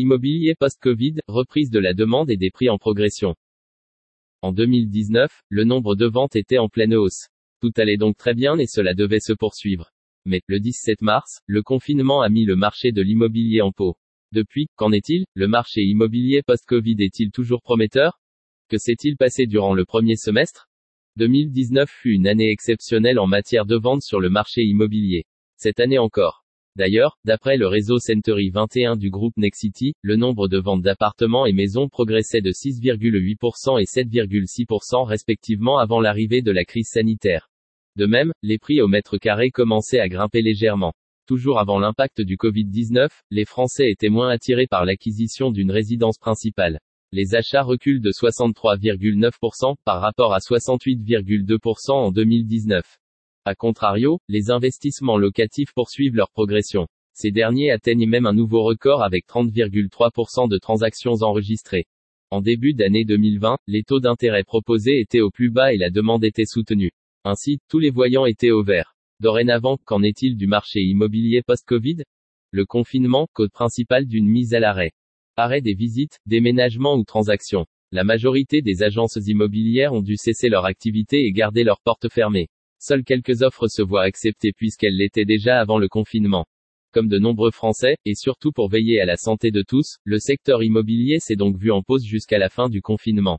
Immobilier post-Covid, reprise de la demande et des prix en progression. En 2019, le nombre de ventes était en pleine hausse. Tout allait donc très bien et cela devait se poursuivre. Mais, le 17 mars, le confinement a mis le marché de l'immobilier en pot. Depuis, qu'en est-il? Le marché immobilier post-Covid est-il toujours prometteur? Que s'est-il passé durant le premier semestre? 2019 fut une année exceptionnelle en matière de vente sur le marché immobilier. Cette année encore. D'ailleurs, d'après le réseau Century 21 du groupe Nexity, le nombre de ventes d'appartements et maisons progressait de 6,8% et 7,6% respectivement avant l'arrivée de la crise sanitaire. De même, les prix au mètre carré commençaient à grimper légèrement. Toujours avant l'impact du Covid-19, les Français étaient moins attirés par l'acquisition d'une résidence principale. Les achats reculent de 63,9% par rapport à 68,2% en 2019. A contrario, les investissements locatifs poursuivent leur progression. Ces derniers atteignent même un nouveau record avec 30,3% de transactions enregistrées. En début d'année 2020, les taux d'intérêt proposés étaient au plus bas et la demande était soutenue. Ainsi, tous les voyants étaient au vert. Dorénavant, qu'en est-il du marché immobilier post-Covid? Le confinement, code principal d'une mise à l'arrêt. Arrêt des visites, déménagements ou transactions. La majorité des agences immobilières ont dû cesser leur activité et garder leurs portes fermées. Seules quelques offres se voient acceptées puisqu'elles l'étaient déjà avant le confinement. Comme de nombreux Français, et surtout pour veiller à la santé de tous, le secteur immobilier s'est donc vu en pause jusqu'à la fin du confinement.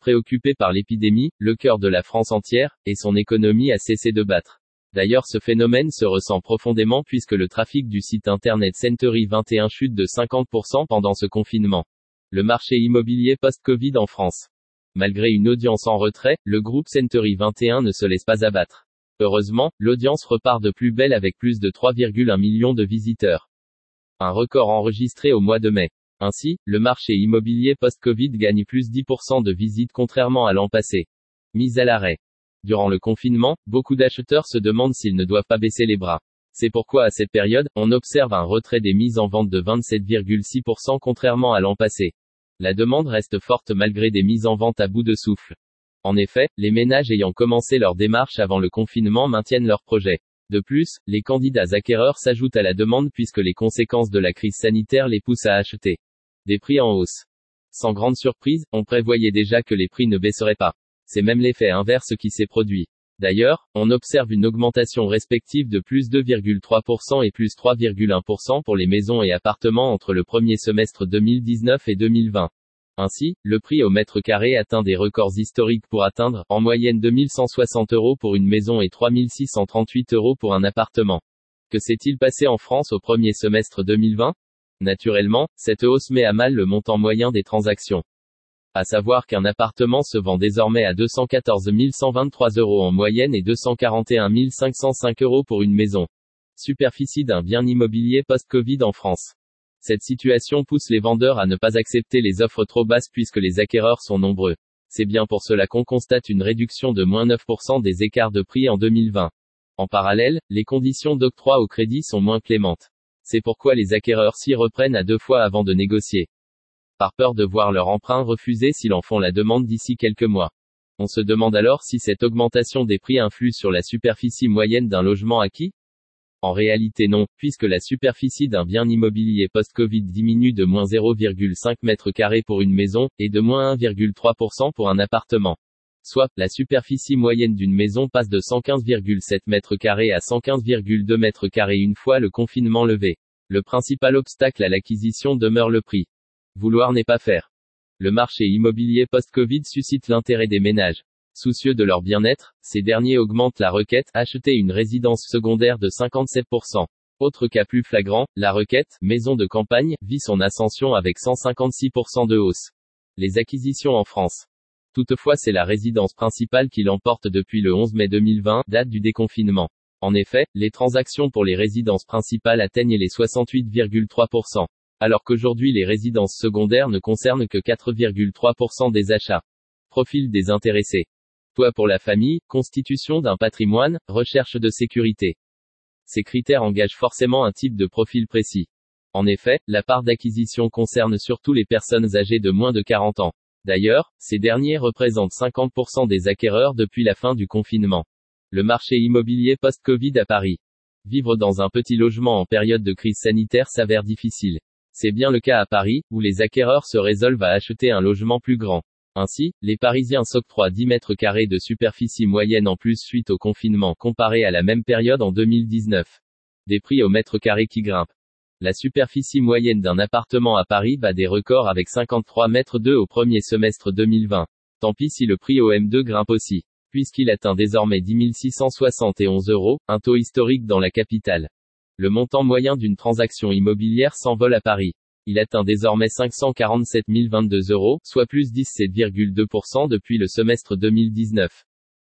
Préoccupé par l'épidémie, le cœur de la France entière, et son économie a cessé de battre. D'ailleurs ce phénomène se ressent profondément puisque le trafic du site internet Century 21 chute de 50% pendant ce confinement. Le marché immobilier post-Covid en France. Malgré une audience en retrait, le groupe Century 21 ne se laisse pas abattre. Heureusement, l'audience repart de plus belle avec plus de 3,1 millions de visiteurs. Un record enregistré au mois de mai. Ainsi, le marché immobilier post-Covid gagne plus 10% de visites contrairement à l'an passé. Mise à l'arrêt. Durant le confinement, beaucoup d'acheteurs se demandent s'ils ne doivent pas baisser les bras. C'est pourquoi à cette période, on observe un retrait des mises en vente de 27,6% contrairement à l'an passé. La demande reste forte malgré des mises en vente à bout de souffle. En effet, les ménages ayant commencé leur démarche avant le confinement maintiennent leurs projets. De plus, les candidats acquéreurs s'ajoutent à la demande puisque les conséquences de la crise sanitaire les poussent à acheter. Des prix en hausse. Sans grande surprise, on prévoyait déjà que les prix ne baisseraient pas. C'est même l'effet inverse qui s'est produit. D'ailleurs, on observe une augmentation respective de plus 2,3% et plus 3,1% pour les maisons et appartements entre le premier semestre 2019 et 2020. Ainsi, le prix au mètre carré atteint des records historiques pour atteindre, en moyenne 2160 euros pour une maison et 3638 euros pour un appartement. Que s'est-il passé en France au premier semestre 2020 Naturellement, cette hausse met à mal le montant moyen des transactions. À savoir qu'un appartement se vend désormais à 214 123 euros en moyenne et 241 505 euros pour une maison. Superficie d'un bien immobilier post-Covid en France. Cette situation pousse les vendeurs à ne pas accepter les offres trop basses puisque les acquéreurs sont nombreux. C'est bien pour cela qu'on constate une réduction de moins 9% des écarts de prix en 2020. En parallèle, les conditions d'octroi au crédit sont moins clémentes. C'est pourquoi les acquéreurs s'y reprennent à deux fois avant de négocier par peur de voir leur emprunt refusé s'ils en font la demande d'ici quelques mois. On se demande alors si cette augmentation des prix influe sur la superficie moyenne d'un logement acquis? En réalité non, puisque la superficie d'un bien immobilier post-Covid diminue de moins 0,5 m2 pour une maison, et de moins 1,3% pour un appartement. Soit, la superficie moyenne d'une maison passe de 115,7 m2 à 115,2 m2 une fois le confinement levé. Le principal obstacle à l'acquisition demeure le prix. Vouloir n'est pas faire. Le marché immobilier post-Covid suscite l'intérêt des ménages. Soucieux de leur bien-être, ces derniers augmentent la requête, acheter une résidence secondaire de 57%. Autre cas plus flagrant, la requête, maison de campagne, vit son ascension avec 156% de hausse. Les acquisitions en France. Toutefois c'est la résidence principale qui l'emporte depuis le 11 mai 2020, date du déconfinement. En effet, les transactions pour les résidences principales atteignent les 68,3% alors qu'aujourd'hui les résidences secondaires ne concernent que 4,3% des achats. Profil des intéressés. Toit pour la famille, constitution d'un patrimoine, recherche de sécurité. Ces critères engagent forcément un type de profil précis. En effet, la part d'acquisition concerne surtout les personnes âgées de moins de 40 ans. D'ailleurs, ces derniers représentent 50% des acquéreurs depuis la fin du confinement. Le marché immobilier post-Covid à Paris. Vivre dans un petit logement en période de crise sanitaire s'avère difficile. C'est bien le cas à Paris, où les acquéreurs se résolvent à acheter un logement plus grand. Ainsi, les Parisiens s'octroient 10 mètres carrés de superficie moyenne en plus suite au confinement comparé à la même période en 2019. Des prix au mètre carré qui grimpent. La superficie moyenne d'un appartement à Paris bat des records avec 53 mètres 2 au premier semestre 2020. Tant pis si le prix au M2 grimpe aussi. Puisqu'il atteint désormais 10 671 euros, un taux historique dans la capitale. Le montant moyen d'une transaction immobilière s'envole à Paris. Il atteint désormais 547 022 euros, soit plus 17,2% depuis le semestre 2019.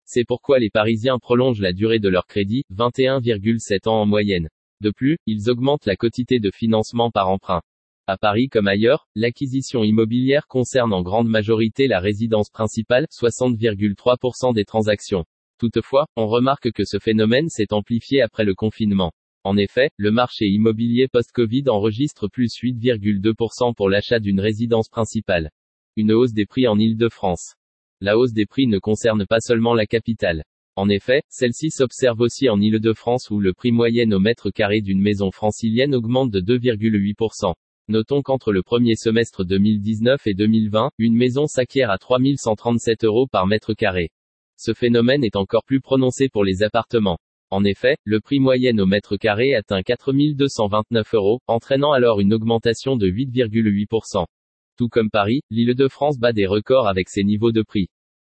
C'est pourquoi les Parisiens prolongent la durée de leur crédit, 21,7 ans en moyenne. De plus, ils augmentent la quotité de financement par emprunt. À Paris comme ailleurs, l'acquisition immobilière concerne en grande majorité la résidence principale, 60,3% des transactions. Toutefois, on remarque que ce phénomène s'est amplifié après le confinement. En effet, le marché immobilier post-Covid enregistre plus 8,2% pour l'achat d'une résidence principale. Une hausse des prix en Île-de-France. La hausse des prix ne concerne pas seulement la capitale. En effet, celle-ci s'observe aussi en Île-de-France où le prix moyen au mètre carré d'une maison francilienne augmente de 2,8%. Notons qu'entre le premier semestre 2019 et 2020, une maison s'acquiert à 3137 euros par mètre carré. Ce phénomène est encore plus prononcé pour les appartements. En effet, le prix moyen au mètre carré atteint 4229 euros, entraînant alors une augmentation de 8,8%. Tout comme Paris, l'Île-de-France bat des records avec ses niveaux de prix.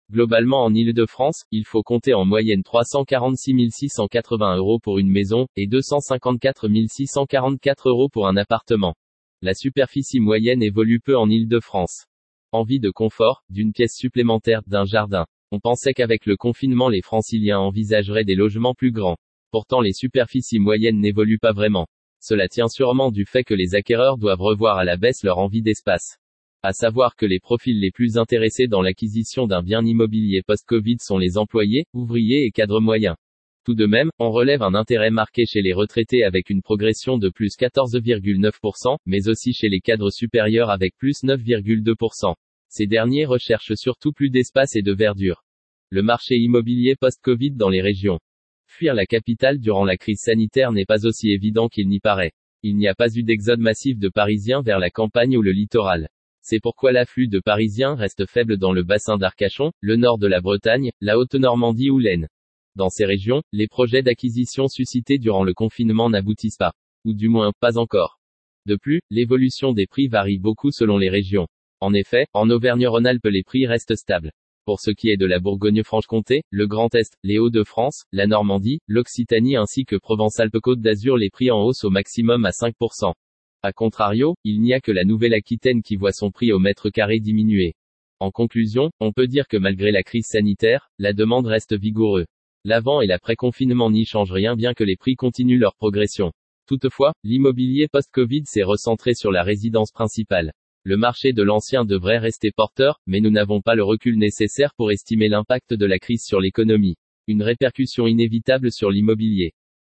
Globalement en Île-de-France, il faut compter en moyenne 346 680 euros pour une maison, et 254 644 euros pour un appartement. La superficie moyenne évolue peu en Île-de-France. Envie de confort, d'une pièce supplémentaire, d'un jardin. On pensait qu'avec le confinement les franciliens envisageraient des logements plus grands. Pourtant les superficies moyennes n'évoluent pas vraiment. Cela tient sûrement du fait que les acquéreurs doivent revoir à la baisse leur envie d'espace. À savoir que les profils les plus intéressés dans l'acquisition d'un bien immobilier post-Covid sont les employés, ouvriers et cadres moyens. Tout de même, on relève un intérêt marqué chez les retraités avec une progression de plus 14,9%, mais aussi chez les cadres supérieurs avec plus 9,2%. Ces derniers recherchent surtout plus d'espace et de verdure. Le marché immobilier post-Covid dans les régions. Fuir la capitale durant la crise sanitaire n'est pas aussi évident qu'il n'y paraît. Il n'y a pas eu d'exode massif de Parisiens vers la campagne ou le littoral. C'est pourquoi l'afflux de Parisiens reste faible dans le bassin d'Arcachon, le nord de la Bretagne, la Haute-Normandie ou l'Aisne. Dans ces régions, les projets d'acquisition suscités durant le confinement n'aboutissent pas. Ou du moins, pas encore. De plus, l'évolution des prix varie beaucoup selon les régions. En effet, en Auvergne-Rhône-Alpes les prix restent stables. Pour ce qui est de la Bourgogne-Franche-Comté, le Grand Est, les Hauts-de-France, la Normandie, l'Occitanie ainsi que Provence-Alpes-Côte d'Azur les prix en hausse au maximum à 5%. A contrario, il n'y a que la Nouvelle-Aquitaine qui voit son prix au mètre carré diminuer. En conclusion, on peut dire que malgré la crise sanitaire, la demande reste vigoureuse. L'avant et l'après-confinement n'y changent rien bien que les prix continuent leur progression. Toutefois, l'immobilier post-Covid s'est recentré sur la résidence principale. Le marché de l'ancien devrait rester porteur, mais nous n'avons pas le recul nécessaire pour estimer l'impact de la crise sur l'économie. Une répercussion inévitable sur l'immobilier.